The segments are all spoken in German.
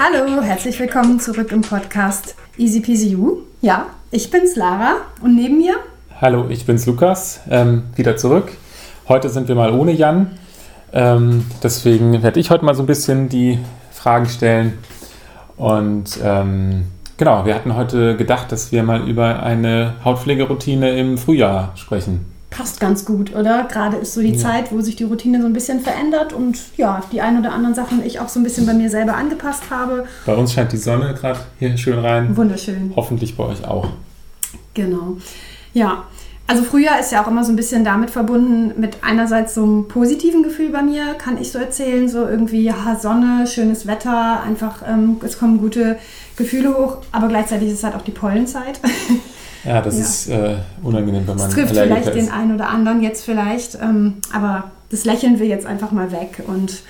Hallo, herzlich willkommen zurück im Podcast Easy Peasy You. Ja, ich bin's Lara und neben mir. Hallo, ich bin's Lukas, ähm, wieder zurück. Heute sind wir mal ohne Jan. Ähm, deswegen werde ich heute mal so ein bisschen die Fragen stellen. Und ähm, genau, wir hatten heute gedacht, dass wir mal über eine Hautpflegeroutine im Frühjahr sprechen passt ganz gut, oder? Gerade ist so die ja. Zeit, wo sich die Routine so ein bisschen verändert und ja, die ein oder anderen Sachen ich auch so ein bisschen bei mir selber angepasst habe. Bei uns scheint die Sonne gerade hier schön rein. Wunderschön. Hoffentlich bei euch auch. Genau. Ja. Also Frühjahr ist ja auch immer so ein bisschen damit verbunden mit einerseits so einem positiven Gefühl bei mir, kann ich so erzählen, so irgendwie ja, Sonne, schönes Wetter, einfach ähm, es kommen gute Gefühle hoch, aber gleichzeitig ist es halt auch die Pollenzeit. Ja, das ja. ist äh, unangenehm, wenn man. Das trifft vielleicht ist. den einen oder anderen jetzt vielleicht, ähm, aber das lächeln wir jetzt einfach mal weg. Und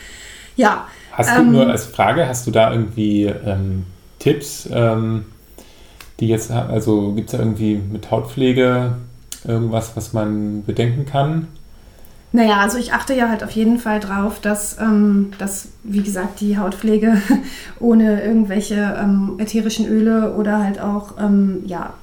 ja. Hast ähm, du nur als Frage, hast du da irgendwie ähm, Tipps, ähm, die jetzt, also gibt es da irgendwie mit Hautpflege irgendwas, was man bedenken kann? Naja, also ich achte ja halt auf jeden Fall drauf, dass, ähm, dass wie gesagt, die Hautpflege ohne irgendwelche ähm, ätherischen Öle oder halt auch ähm, ja,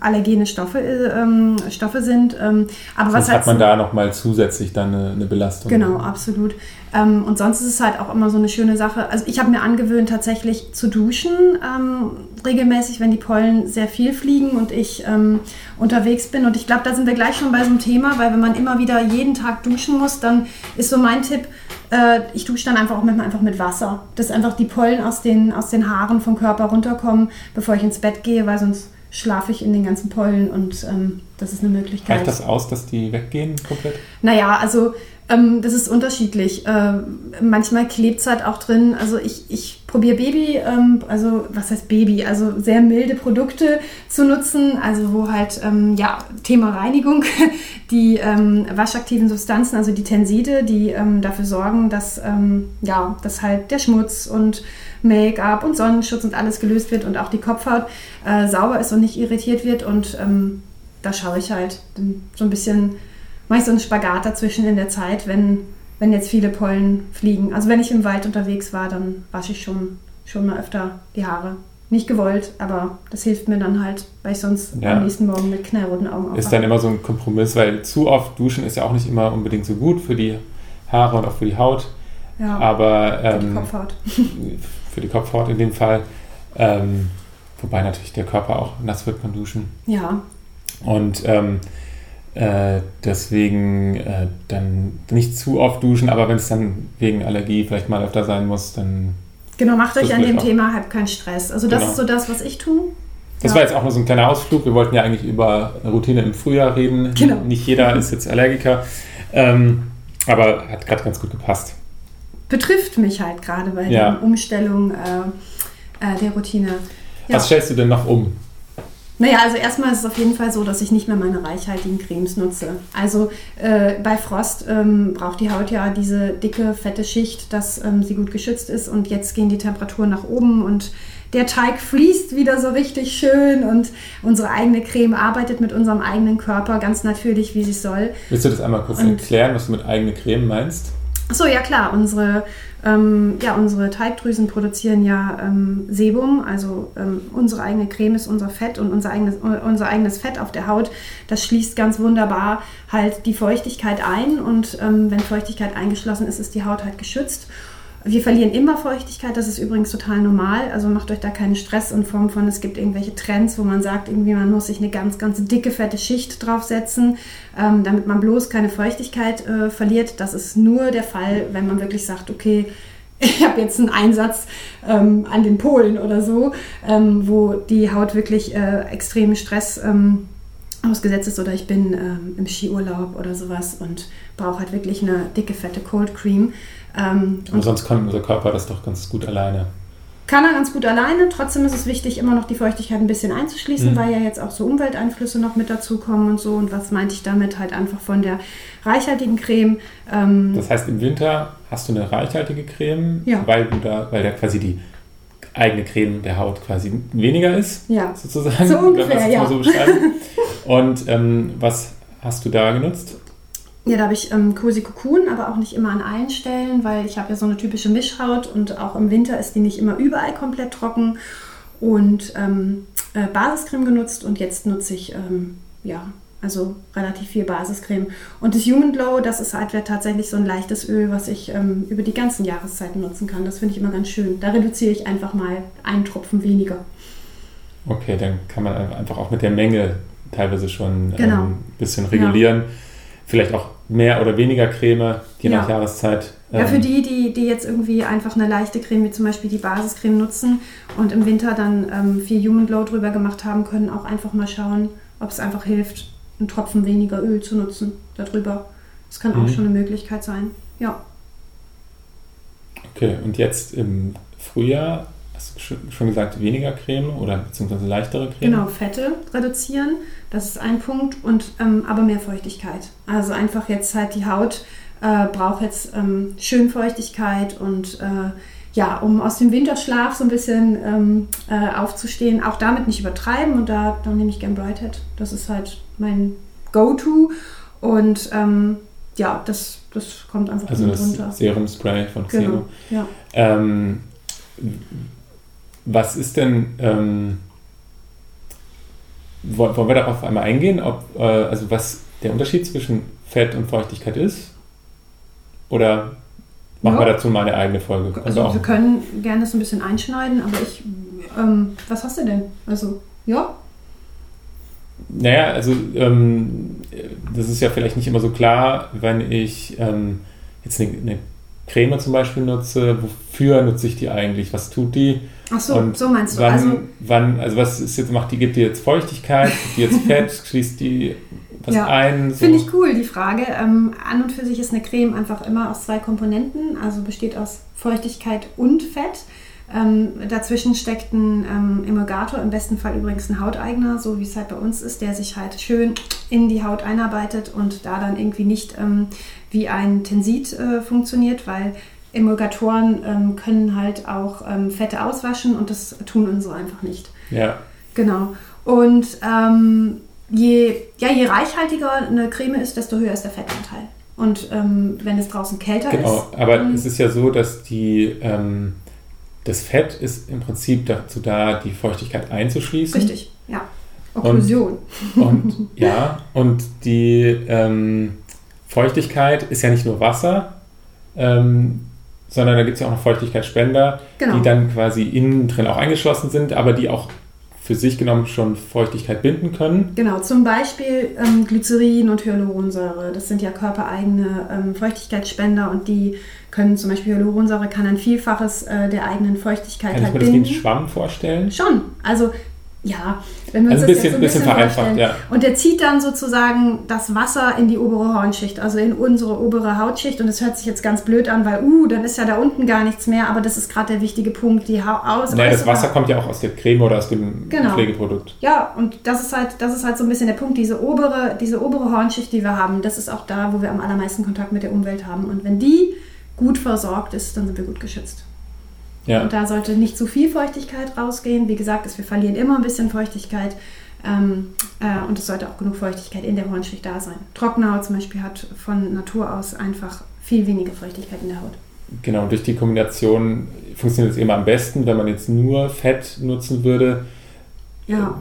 allergene Stoffe, ähm, Stoffe sind. Ähm, aber sonst was halt hat man da nochmal zusätzlich dann eine, eine, Belastung. Genau, absolut. Ähm, und sonst ist es halt auch immer so eine schöne Sache. Also ich habe mir angewöhnt, tatsächlich zu duschen, ähm, regelmäßig, wenn die Pollen sehr viel fliegen und ich ähm, unterwegs bin. Und ich glaube, da sind wir gleich schon bei so einem Thema, weil wenn man immer wieder jeden Tag duschen muss, dann ist so mein Tipp, äh, ich dusche dann einfach auch manchmal einfach mit Wasser, dass einfach die Pollen aus den, aus den Haaren vom Körper runterkommen, bevor ich ins Bett gehe, weil sonst schlafe ich in den ganzen Pollen und ähm, das ist eine Möglichkeit. Reicht das aus, dass die weggehen komplett? Naja, also ähm, das ist unterschiedlich. Äh, manchmal klebt es halt auch drin. Also ich, ich probiere Baby, ähm, also was heißt Baby? Also sehr milde Produkte zu nutzen, also wo halt, ähm, ja, Thema Reinigung, die ähm, waschaktiven Substanzen, also die Tenside, die ähm, dafür sorgen, dass, ähm, ja, dass halt der Schmutz und Make-up und Sonnenschutz und alles gelöst wird und auch die Kopfhaut äh, sauber ist und nicht irritiert wird. Und ähm, da schaue ich halt so ein bisschen, mache ich so einen Spagat dazwischen in der Zeit, wenn, wenn jetzt viele Pollen fliegen. Also wenn ich im Wald unterwegs war, dann wasche ich schon, schon mal öfter die Haare. Nicht gewollt, aber das hilft mir dann halt, weil ich sonst ja. am nächsten Morgen mit knallroten Augen aufwache. Ist dann immer so ein Kompromiss, weil zu oft duschen ist ja auch nicht immer unbedingt so gut für die Haare und auch für die Haut. Ja, aber ähm, für die Kopfhaut. für die Kopfhaut in dem Fall. Ähm, wobei natürlich der Körper auch nass wird beim Duschen. Ja. Und ähm, äh, deswegen äh, dann nicht zu oft duschen, aber wenn es dann wegen Allergie vielleicht mal öfter sein muss, dann. Genau, macht euch an dem auch. Thema halt keinen Stress. Also das genau. ist so das, was ich tue. Das ja. war jetzt auch nur so ein kleiner Ausflug. Wir wollten ja eigentlich über Routine im Frühjahr reden. Genau. Nicht jeder ist jetzt Allergiker. Ähm, aber hat gerade ganz gut gepasst betrifft mich halt gerade bei ja. der Umstellung äh, äh, der Routine. Ja. Was stellst du denn noch um? Naja, also erstmal ist es auf jeden Fall so, dass ich nicht mehr meine reichhaltigen Cremes nutze. Also äh, bei Frost ähm, braucht die Haut ja diese dicke, fette Schicht, dass ähm, sie gut geschützt ist. Und jetzt gehen die Temperaturen nach oben und der Teig fließt wieder so richtig schön und unsere eigene Creme arbeitet mit unserem eigenen Körper ganz natürlich, wie sie soll. Willst du das einmal kurz und erklären, was du mit eigene Creme meinst? Achso, ja klar, unsere, ähm, ja, unsere Teigdrüsen produzieren ja ähm, Sebum, also ähm, unsere eigene Creme ist unser Fett und unser eigenes, unser eigenes Fett auf der Haut, das schließt ganz wunderbar halt die Feuchtigkeit ein und ähm, wenn Feuchtigkeit eingeschlossen ist, ist die Haut halt geschützt. Wir verlieren immer Feuchtigkeit, das ist übrigens total normal. Also macht euch da keinen Stress in Form von, es gibt irgendwelche Trends, wo man sagt, irgendwie man muss sich eine ganz, ganz dicke, fette Schicht draufsetzen, ähm, damit man bloß keine Feuchtigkeit äh, verliert. Das ist nur der Fall, wenn man wirklich sagt, okay, ich habe jetzt einen Einsatz ähm, an den Polen oder so, ähm, wo die Haut wirklich äh, extremen Stress ähm, ausgesetzt ist oder ich bin ähm, im Skiurlaub oder sowas und brauche halt wirklich eine dicke, fette Cold Cream. Ähm, Aber sonst kann unser Körper das doch ganz gut alleine. Kann er ganz gut alleine. Trotzdem ist es wichtig, immer noch die Feuchtigkeit ein bisschen einzuschließen, mhm. weil ja jetzt auch so Umwelteinflüsse noch mit dazukommen und so. Und was meinte ich damit? Halt einfach von der reichhaltigen Creme. Ähm, das heißt, im Winter hast du eine reichhaltige Creme, ja. weil du da, weil da quasi die eigene Creme der Haut quasi weniger ist, ja. sozusagen, so ungefähr, ja. so. Und ähm, was hast du da genutzt? Ja, da habe ich ähm, Cozy Cocoon, aber auch nicht immer an allen Stellen, weil ich habe ja so eine typische Mischhaut und auch im Winter ist die nicht immer überall komplett trocken. Und ähm, äh, Basiscreme genutzt und jetzt nutze ich ähm, ja also relativ viel Basiscreme. Und das Human Glow, das ist halt tatsächlich so ein leichtes Öl, was ich ähm, über die ganzen Jahreszeiten nutzen kann. Das finde ich immer ganz schön. Da reduziere ich einfach mal einen Tropfen weniger. Okay, dann kann man einfach auch mit der Menge teilweise schon ein genau. ähm, bisschen regulieren. Ja. Vielleicht auch mehr oder weniger Creme, je ja. nach Jahreszeit. Ja, für ähm, die, die, die jetzt irgendwie einfach eine leichte Creme, wie zum Beispiel die Basiscreme nutzen und im Winter dann ähm, viel Human Glow drüber gemacht haben, können auch einfach mal schauen, ob es einfach hilft, einen Tropfen weniger Öl zu nutzen darüber. Das kann mhm. auch schon eine Möglichkeit sein. Ja. Okay, und jetzt im Frühjahr hast du schon gesagt, weniger Creme oder beziehungsweise leichtere Creme? Genau, Fette reduzieren, das ist ein Punkt, und ähm, aber mehr Feuchtigkeit. Also einfach jetzt halt die Haut äh, braucht jetzt ähm, schön Feuchtigkeit und äh, ja, um aus dem Winterschlaf so ein bisschen ähm, äh, aufzustehen, auch damit nicht übertreiben und da, da nehme ich gern Brighthead. Das ist halt mein Go-To und ähm, ja, das, das kommt einfach also das runter. Serum Spray von Xeno. Genau, ja. Ähm, was ist denn, ähm, wollen wir darauf einmal eingehen, ob, äh, also was der Unterschied zwischen Fett und Feuchtigkeit ist? Oder machen ja. wir dazu mal eine eigene Folge? Also wir können gerne das ein bisschen einschneiden, aber ich, ähm, was hast du denn? Also, ja. Naja, also ähm, das ist ja vielleicht nicht immer so klar, wenn ich ähm, jetzt eine, eine Creme zum Beispiel nutze, wofür nutze ich die eigentlich? Was tut die? Ach so, und so meinst du. Wann, also, wann, also was ist jetzt, macht die, gibt die jetzt Feuchtigkeit, gibt die jetzt Fett, schließt die was ja, ein? So? Finde ich cool, die Frage. Ähm, an und für sich ist eine Creme einfach immer aus zwei Komponenten, also besteht aus Feuchtigkeit und Fett. Ähm, dazwischen steckt ein ähm, Emulgator, im besten Fall übrigens ein hauteigner, so wie es halt bei uns ist, der sich halt schön in die Haut einarbeitet und da dann irgendwie nicht ähm, wie ein Tensit äh, funktioniert, weil Emulgatoren ähm, können halt auch ähm, Fette auswaschen und das tun unsere einfach nicht. Ja. Genau. Und ähm, je, ja, je reichhaltiger eine Creme ist, desto höher ist der Fettanteil. Und wenn es draußen kälter genau, ist. Genau, aber es ist ja so, dass die, das Fett ist im Prinzip dazu da, die Feuchtigkeit einzuschließen. Richtig, ja. Okklusion. Und, und ja, und die ähm, Feuchtigkeit ist ja nicht nur Wasser, ähm, sondern da gibt es ja auch noch Feuchtigkeitsspender, genau. die dann quasi innen drin auch eingeschlossen sind, aber die auch für sich genommen schon Feuchtigkeit binden können. Genau, zum Beispiel ähm, Glycerin und Hyaluronsäure. Das sind ja körpereigene ähm, Feuchtigkeitsspender und die können zum Beispiel Hyaluronsäure kann ein Vielfaches äh, der eigenen Feuchtigkeit kann halt binden. Kann ich mir das wie ein Schwamm vorstellen? Schon. Also ja, wenn wir uns also bisschen, das jetzt so ein bisschen, bisschen vereinfacht, ja. Und der zieht dann sozusagen das Wasser in die obere Hornschicht, also in unsere obere Hautschicht. Und das hört sich jetzt ganz blöd an, weil, uh, dann ist ja da unten gar nichts mehr. Aber das ist gerade der wichtige Punkt. Die aus, naja, das Wasser kommt ja auch aus der Creme oder aus dem genau. Pflegeprodukt. Ja, und das ist halt, das ist halt so ein bisschen der Punkt, diese obere, diese obere Hornschicht, die wir haben, das ist auch da, wo wir am allermeisten Kontakt mit der Umwelt haben. Und wenn die gut versorgt ist, dann sind wir gut geschützt. Ja. Und da sollte nicht zu viel Feuchtigkeit rausgehen. Wie gesagt, wir verlieren immer ein bisschen Feuchtigkeit. Ähm, äh, und es sollte auch genug Feuchtigkeit in der Hornschicht da sein. Trockene Haut zum Beispiel hat von Natur aus einfach viel weniger Feuchtigkeit in der Haut. Genau, durch die Kombination funktioniert es immer am besten. Wenn man jetzt nur Fett nutzen würde, ja.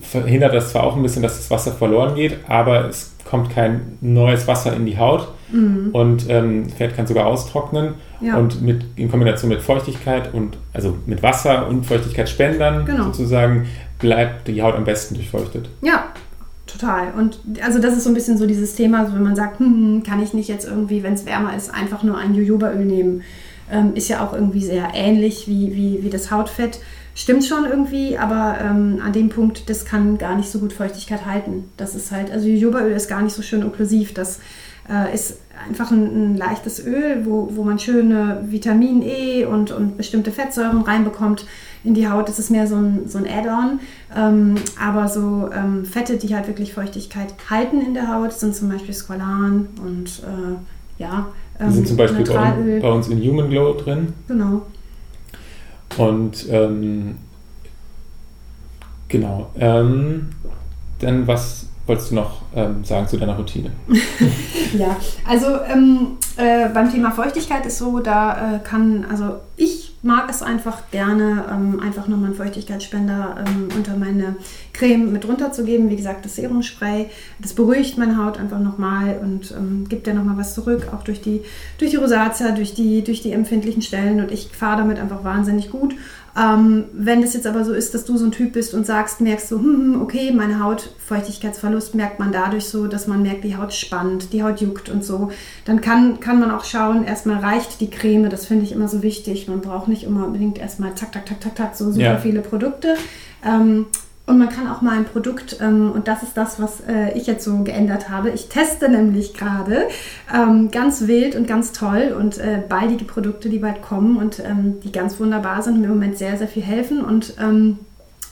Verhindert das zwar auch ein bisschen, dass das Wasser verloren geht, aber es kommt kein neues Wasser in die Haut mhm. und ähm, Fett kann sogar austrocknen. Ja. Und mit, in Kombination mit Feuchtigkeit und also mit Wasser und Feuchtigkeitsspendern genau. sozusagen bleibt die Haut am besten durchfeuchtet. Ja, total. Und also das ist so ein bisschen so dieses Thema, so wenn man sagt, hm, hm kann ich nicht jetzt irgendwie, wenn es wärmer ist, einfach nur ein Jojobaöl nehmen. Ähm, ist ja auch irgendwie sehr ähnlich wie, wie, wie das Hautfett. Stimmt schon irgendwie, aber ähm, an dem Punkt, das kann gar nicht so gut Feuchtigkeit halten. Das ist halt, also Jojobaöl ist gar nicht so schön okklusiv. Das äh, ist einfach ein, ein, leichtes Öl, wo, wo man schöne Vitamin E und, und bestimmte Fettsäuren reinbekommt in die Haut. Das ist mehr so ein, so ein Add-on. Ähm, aber so ähm, Fette, die halt wirklich Feuchtigkeit halten in der Haut, sind zum Beispiel Squalan und äh, ja. Ähm, die sind zum Beispiel bei, bei, uns in Human Glow drin. Genau. Und ähm, genau. Ähm, dann was wolltest du noch ähm, sagen zu deiner Routine? ja, also ähm, äh, beim Thema Feuchtigkeit ist so, da äh, kann, also ich mag es einfach gerne, ähm, einfach nochmal einen Feuchtigkeitsspender ähm, unter meine Creme mit runterzugeben. Wie gesagt, das Serumspray, das beruhigt meine Haut einfach nochmal und ähm, gibt ja nochmal was zurück, auch durch die, durch die Rosatia, durch die, durch die empfindlichen Stellen und ich fahre damit einfach wahnsinnig gut. Ähm, wenn es jetzt aber so ist, dass du so ein Typ bist und sagst, merkst du, hm, hm, okay, meine Haut, Feuchtigkeitsverlust merkt man dadurch so, dass man merkt, die Haut spannt, die Haut juckt und so, dann kann, kann man auch schauen, erstmal reicht die Creme, das finde ich immer so wichtig. Man braucht nicht immer unbedingt erstmal zack, zack, zack, zack, zack, so super ja. viele Produkte. Ähm, und man kann auch mal ein Produkt, ähm, und das ist das, was äh, ich jetzt so geändert habe. Ich teste nämlich gerade ähm, ganz wild und ganz toll und äh, baldige Produkte, die bald kommen und ähm, die ganz wunderbar sind und mir im Moment sehr, sehr viel helfen. Und ähm,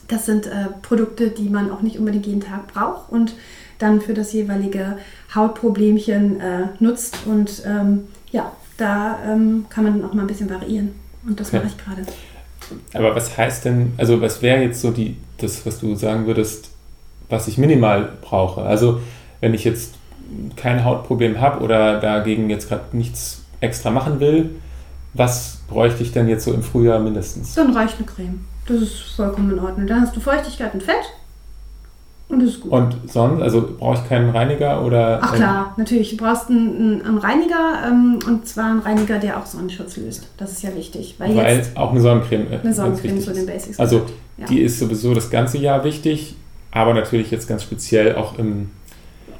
das sind äh, Produkte, die man auch nicht unbedingt jeden Tag braucht und dann für das jeweilige Hautproblemchen äh, nutzt. Und ähm, ja, da ähm, kann man dann auch mal ein bisschen variieren. Und das okay. mache ich gerade. Aber was heißt denn, also was wäre jetzt so die, das, was du sagen würdest, was ich minimal brauche? Also wenn ich jetzt kein Hautproblem habe oder dagegen jetzt gerade nichts extra machen will, was bräuchte ich denn jetzt so im Frühjahr mindestens? Dann reicht eine Creme. Das ist vollkommen in Ordnung. Dann hast du Feuchtigkeit und Fett und das ist gut. Und sonst, also brauche ich keinen Reiniger oder? Ach klar, ähm, natürlich. Du brauchst einen, einen Reiniger ähm, und zwar einen Reiniger, der auch Sonnenschutz löst. Das ist ja wichtig. Weil, weil jetzt auch eine Sonnencreme. Äh, eine Sonnencreme zu den Basics. Also ja. die ist sowieso das ganze Jahr wichtig, aber natürlich jetzt ganz speziell auch im,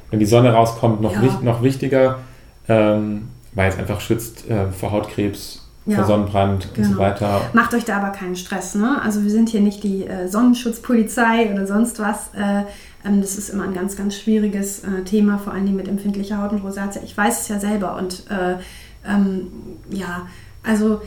wenn die Sonne rauskommt, noch, ja. wich, noch wichtiger, ähm, weil es einfach schützt äh, vor Hautkrebs ja, vor Sonnenbrand genau. und so genau. weiter. Macht euch da aber keinen Stress. Ne? Also wir sind hier nicht die äh, Sonnenschutzpolizei oder sonst was. Äh, ähm, das ist immer ein ganz, ganz schwieriges äh, Thema, vor allem mit empfindlicher Haut und Rosatia. Ich weiß es ja selber und äh, ähm, ja, also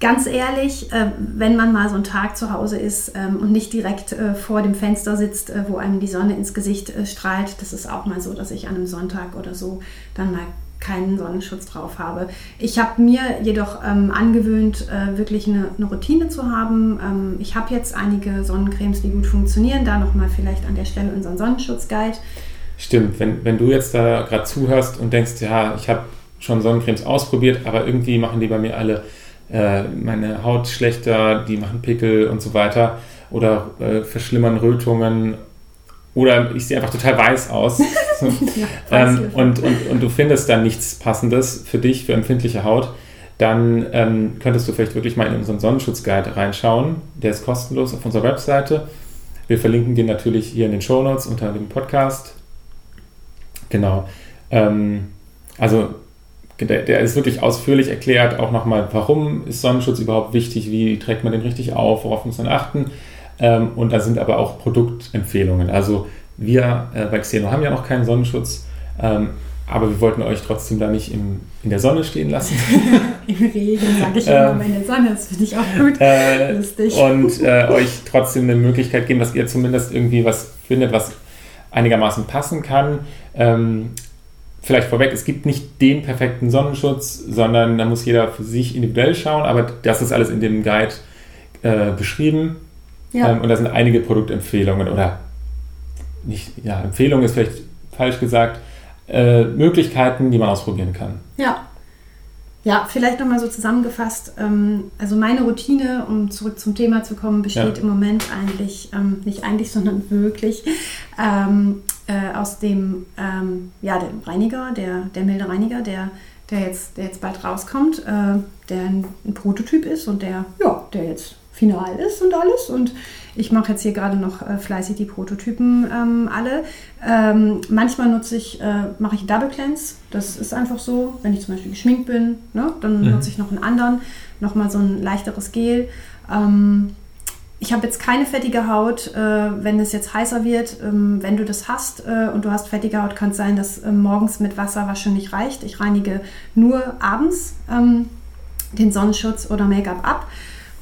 ganz ehrlich, äh, wenn man mal so einen Tag zu Hause ist ähm, und nicht direkt äh, vor dem Fenster sitzt, wo einem die Sonne ins Gesicht strahlt, das ist auch mal so, dass ich an einem Sonntag oder so dann mal keinen Sonnenschutz drauf habe. Ich habe mir jedoch ähm, angewöhnt, äh, wirklich eine, eine, Routine zu haben. Ähm, ich habe jetzt einige Sonnencremes, die gut funktionieren. Da nochmal vielleicht an der Stelle unseren Sonnenschutzguide. Stimmt, wenn, wenn du jetzt da gerade zuhörst und denkst, ja, ich habe schon Sonnencremes ausprobiert, aber irgendwie machen die bei mir alle äh, meine Haut schlechter, die machen Pickel und so weiter oder äh, verschlimmern Rötungen oder ich sehe einfach total weiß aus. ja, ähm, und, und, und du findest dann nichts Passendes für dich, für empfindliche Haut, dann ähm, könntest du vielleicht wirklich mal in unseren Sonnenschutzguide reinschauen. Der ist kostenlos auf unserer Webseite. Wir verlinken den natürlich hier in den Show Notes unter dem Podcast. Genau. Ähm, also der, der, ist wirklich ausführlich erklärt, auch nochmal, warum ist Sonnenschutz überhaupt wichtig, wie trägt man den richtig auf, worauf muss man achten. Ähm, und da sind aber auch Produktempfehlungen. Also wir äh, bei Xeno haben ja noch keinen Sonnenschutz, ähm, aber wir wollten euch trotzdem da nicht im, in der Sonne stehen lassen. Im Regen sage ich immer, ähm, in der Sonne, das finde ich auch gut. Äh, Lustig. Und äh, euch trotzdem eine Möglichkeit geben, dass ihr zumindest irgendwie was findet, was einigermaßen passen kann. Ähm, vielleicht vorweg, es gibt nicht den perfekten Sonnenschutz, sondern da muss jeder für sich individuell schauen, aber das ist alles in dem Guide äh, beschrieben. Ja. Ähm, und da sind einige Produktempfehlungen oder nicht, ja, Empfehlung ist vielleicht falsch gesagt, äh, Möglichkeiten, die man ausprobieren kann. Ja. Ja, vielleicht nochmal so zusammengefasst. Ähm, also meine Routine, um zurück zum Thema zu kommen, besteht ja. im Moment eigentlich, ähm, nicht eigentlich, sondern wirklich ähm, äh, aus dem, ähm, ja, dem Reiniger, der, der milde Reiniger, der, der, jetzt, der jetzt bald rauskommt, äh, der ein, ein Prototyp ist und der, ja, der jetzt final ist und alles. Und ich mache jetzt hier gerade noch äh, fleißig die Prototypen ähm, alle. Ähm, manchmal nutze ich, äh, mache ich Double Cleanse. Das ist einfach so, wenn ich zum Beispiel geschminkt bin, ne, dann mhm. nutze ich noch einen anderen, nochmal so ein leichteres Gel. Ähm, ich habe jetzt keine fettige Haut, äh, wenn es jetzt heißer wird. Ähm, wenn du das hast äh, und du hast fettige Haut, kann es sein, dass äh, morgens mit Wasser waschen nicht reicht. Ich reinige nur abends ähm, den Sonnenschutz oder Make-up ab.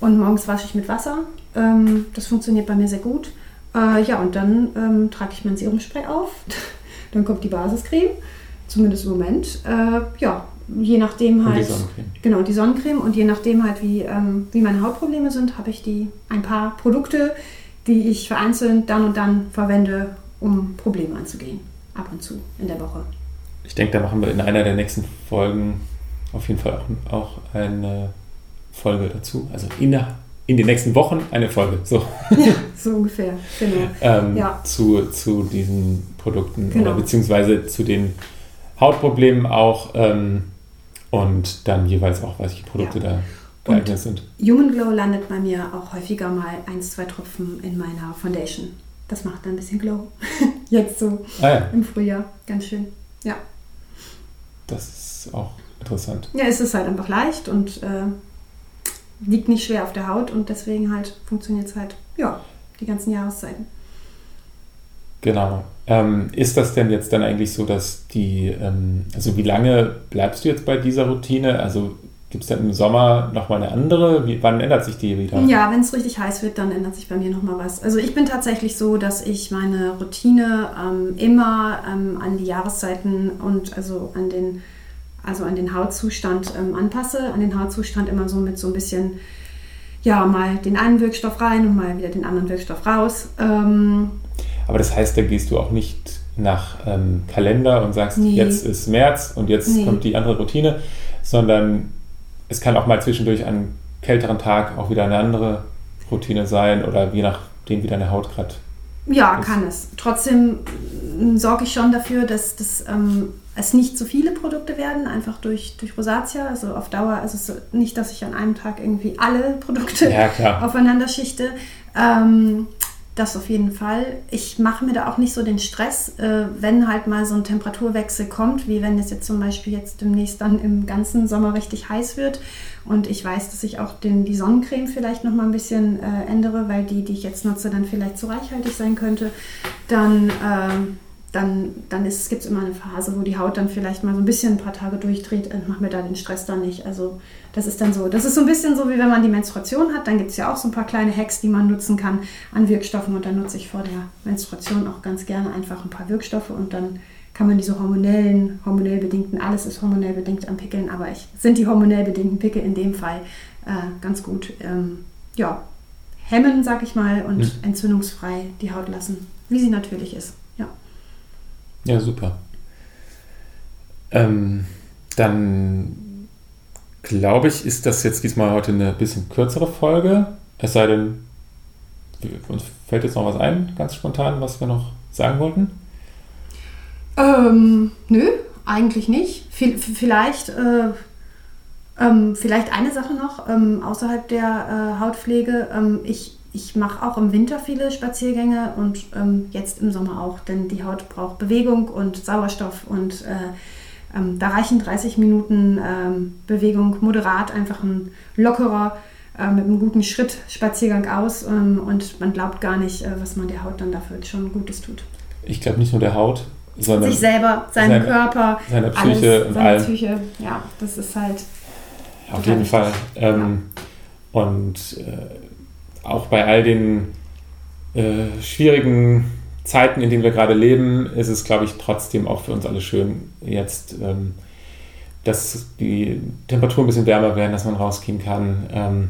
Und morgens wasche ich mit Wasser. Ähm, das funktioniert bei mir sehr gut. Äh, ja, und dann ähm, trage ich mein Serumspray auf. dann kommt die Basiscreme, zumindest im Moment. Äh, ja, je nachdem halt. Und die Sonnencreme. Genau, die Sonnencreme. Und je nachdem halt, wie, ähm, wie meine Hautprobleme sind, habe ich die ein paar Produkte, die ich vereinzelt dann und dann verwende, um Probleme anzugehen. Ab und zu in der Woche. Ich denke, da machen wir in einer der nächsten Folgen auf jeden Fall auch, auch eine Folge dazu. Also in, der, in den nächsten Wochen eine Folge. So, Ja, so ungefähr. Genau. ähm, Ja. zu, zu diesen Produkten Genau. oder beziehungsweise zu den Hautproblemen auch ähm, und dann jeweils auch, welche Produkte da geeignet sind. Human Glow landet bei mir auch häufiger mal ein, zwei Tropfen in meiner Foundation. Das macht dann ein bisschen Glow. Jetzt so Ah ja, im Frühjahr. Ganz schön. Ja. das ist auch interessant. Ja, es ist halt einfach leicht und äh, liegt nicht schwer auf der Haut und deswegen halt funktioniert es halt, ja, die ganzen Jahreszeiten. Genau. Ähm, ist das denn jetzt dann eigentlich so, dass die, ähm, also wie lange bleibst du jetzt bei dieser Routine? Also gibt es dann im Sommer nochmal eine andere? Wie, wann ändert sich die wieder? Ja, wenn es richtig heiß wird, dann ändert sich bei mir nochmal was. Also ich bin tatsächlich so, dass ich meine Routine ähm, immer ähm, an die Jahreszeiten und also an den, also an den Hautzustand ähm, anpasse. An den Hautzustand immer so mit so ein bisschen, ja, mal den einen Wirkstoff rein und mal wieder den anderen Wirkstoff raus. Ähm, Aber das heißt, da gehst du auch nicht nach ähm, Kalender und sagst, Nee. jetzt ist März und jetzt Nee. kommt die andere Routine, sondern es kann auch mal zwischendurch an kälteren Tag auch wieder eine andere Routine sein oder je nachdem, wie deine Haut gerade. Ja, Das- kann es. Trotzdem mm, sorge ich schon dafür, dass, dass ähm, es nicht zu viele Produkte werden, einfach durch, durch Rosatia. Also auf Dauer, also ist nicht, dass ich an einem Tag irgendwie alle Produkte Ja, aufeinander schichte. Ähm, das auf jeden Fall. Ich mache mir da auch nicht so den Stress, äh, wenn halt mal so ein Temperaturwechsel kommt, wie wenn es jetzt zum Beispiel jetzt demnächst dann im ganzen Sommer richtig heiß wird und ich weiß, dass ich auch den, die Sonnencreme vielleicht noch mal ein bisschen äh, ändere, weil die, die ich jetzt nutze, dann vielleicht zu reichhaltig sein könnte, dann, ähm, dann, dann gibt es immer eine Phase, wo die Haut dann vielleicht mal so ein bisschen ein paar Tage durchdreht und mache mir da den Stress dann nicht. Also das ist dann so. Das ist so ein bisschen so, wie wenn man die Menstruation hat. Dann gibt es ja auch so ein paar kleine Hacks, die man nutzen kann an Wirkstoffen. Und dann nutze ich vor der Menstruation auch ganz gerne einfach ein paar Wirkstoffe und dann kann man diese hormonellen, hormonell bedingten, alles ist hormonell bedingt an Pickeln, aber ich, sind die hormonell bedingten Pickel in dem Fall äh, ganz gut, ähm, ja, hemmen, sag ich mal, und Mhm. entzündungsfrei die Haut lassen, wie sie natürlich ist. Ja. Super. Ähm, dann glaube ich, ist das jetzt diesmal heute eine bisschen kürzere Folge. Es sei denn, uns fällt jetzt noch was ein, ganz spontan, was wir noch sagen wollten. Ähm, nö, eigentlich nicht. Vi- Vielleicht, äh, ähm, vielleicht eine Sache noch ähm, außerhalb der äh, Hautpflege. Ähm, ich ich mache auch im Winter viele Spaziergänge und ähm, jetzt im Sommer auch, denn die Haut braucht Bewegung und Sauerstoff und äh, ähm, da reichen 30 Minuten ähm, Bewegung moderat, einfach ein lockerer, äh, mit einem guten Schritt Spaziergang aus ähm, und man glaubt gar nicht, äh, was man der Haut dann dafür schon Gutes tut. Ich glaube nicht nur der Haut, sondern Sich selber, seinem seine- Körper, seiner Psyche alles, und seine allem. Psyche, ja, das ist halt. Auf jeden Fall. Ähm, Und äh, auch bei all den äh, schwierigen Zeiten, in denen wir gerade leben, ist es, glaube ich, trotzdem auch für uns alle schön, jetzt, ähm, dass die Temperaturen ein bisschen wärmer werden, dass man rausgehen kann, ähm,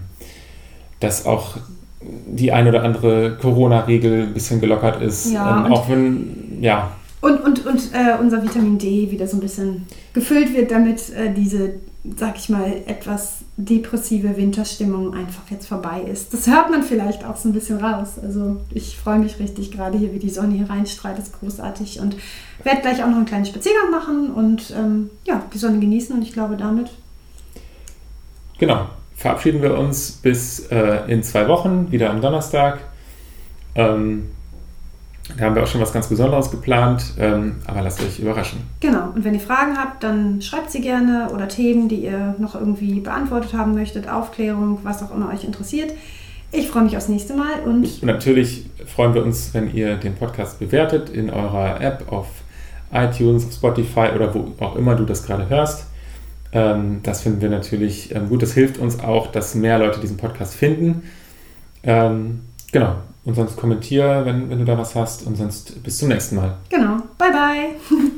dass auch die ein oder andere Corona-Regel ein bisschen gelockert ist. Ja, ähm, und- auch wenn, ja, Und, und, und äh, unser Vitamin D wieder so ein bisschen gefüllt wird, damit äh, diese, sag ich mal, etwas depressive Winterstimmung einfach jetzt vorbei ist. Das hört man vielleicht auch so ein bisschen raus. Also ich freue mich richtig gerade hier, wie die Sonne hier reinstrahlt, ist großartig und werde gleich auch noch einen kleinen Spaziergang machen und ähm, ja, die Sonne genießen und ich glaube damit Genau. Verabschieden wir uns bis äh, in zwei Wochen, wieder am Donnerstag. Ähm, da haben wir auch schon was ganz Besonderes geplant, ähm, aber lasst euch überraschen. Genau, und wenn ihr Fragen habt, dann schreibt sie gerne oder Themen, die ihr noch irgendwie beantwortet haben möchtet, Aufklärung, was auch immer euch interessiert. Ich freue mich aufs nächste Mal und Und natürlich freuen wir uns, wenn ihr den Podcast bewertet in eurer App auf iTunes, auf Spotify oder wo auch immer du das gerade hörst. Ähm, das finden wir natürlich ähm, gut. Das hilft uns auch, dass mehr Leute diesen Podcast finden. Ähm, genau. Und sonst kommentier, wenn, wenn du da was hast. Und sonst bis zum nächsten Mal. genau, bye bye.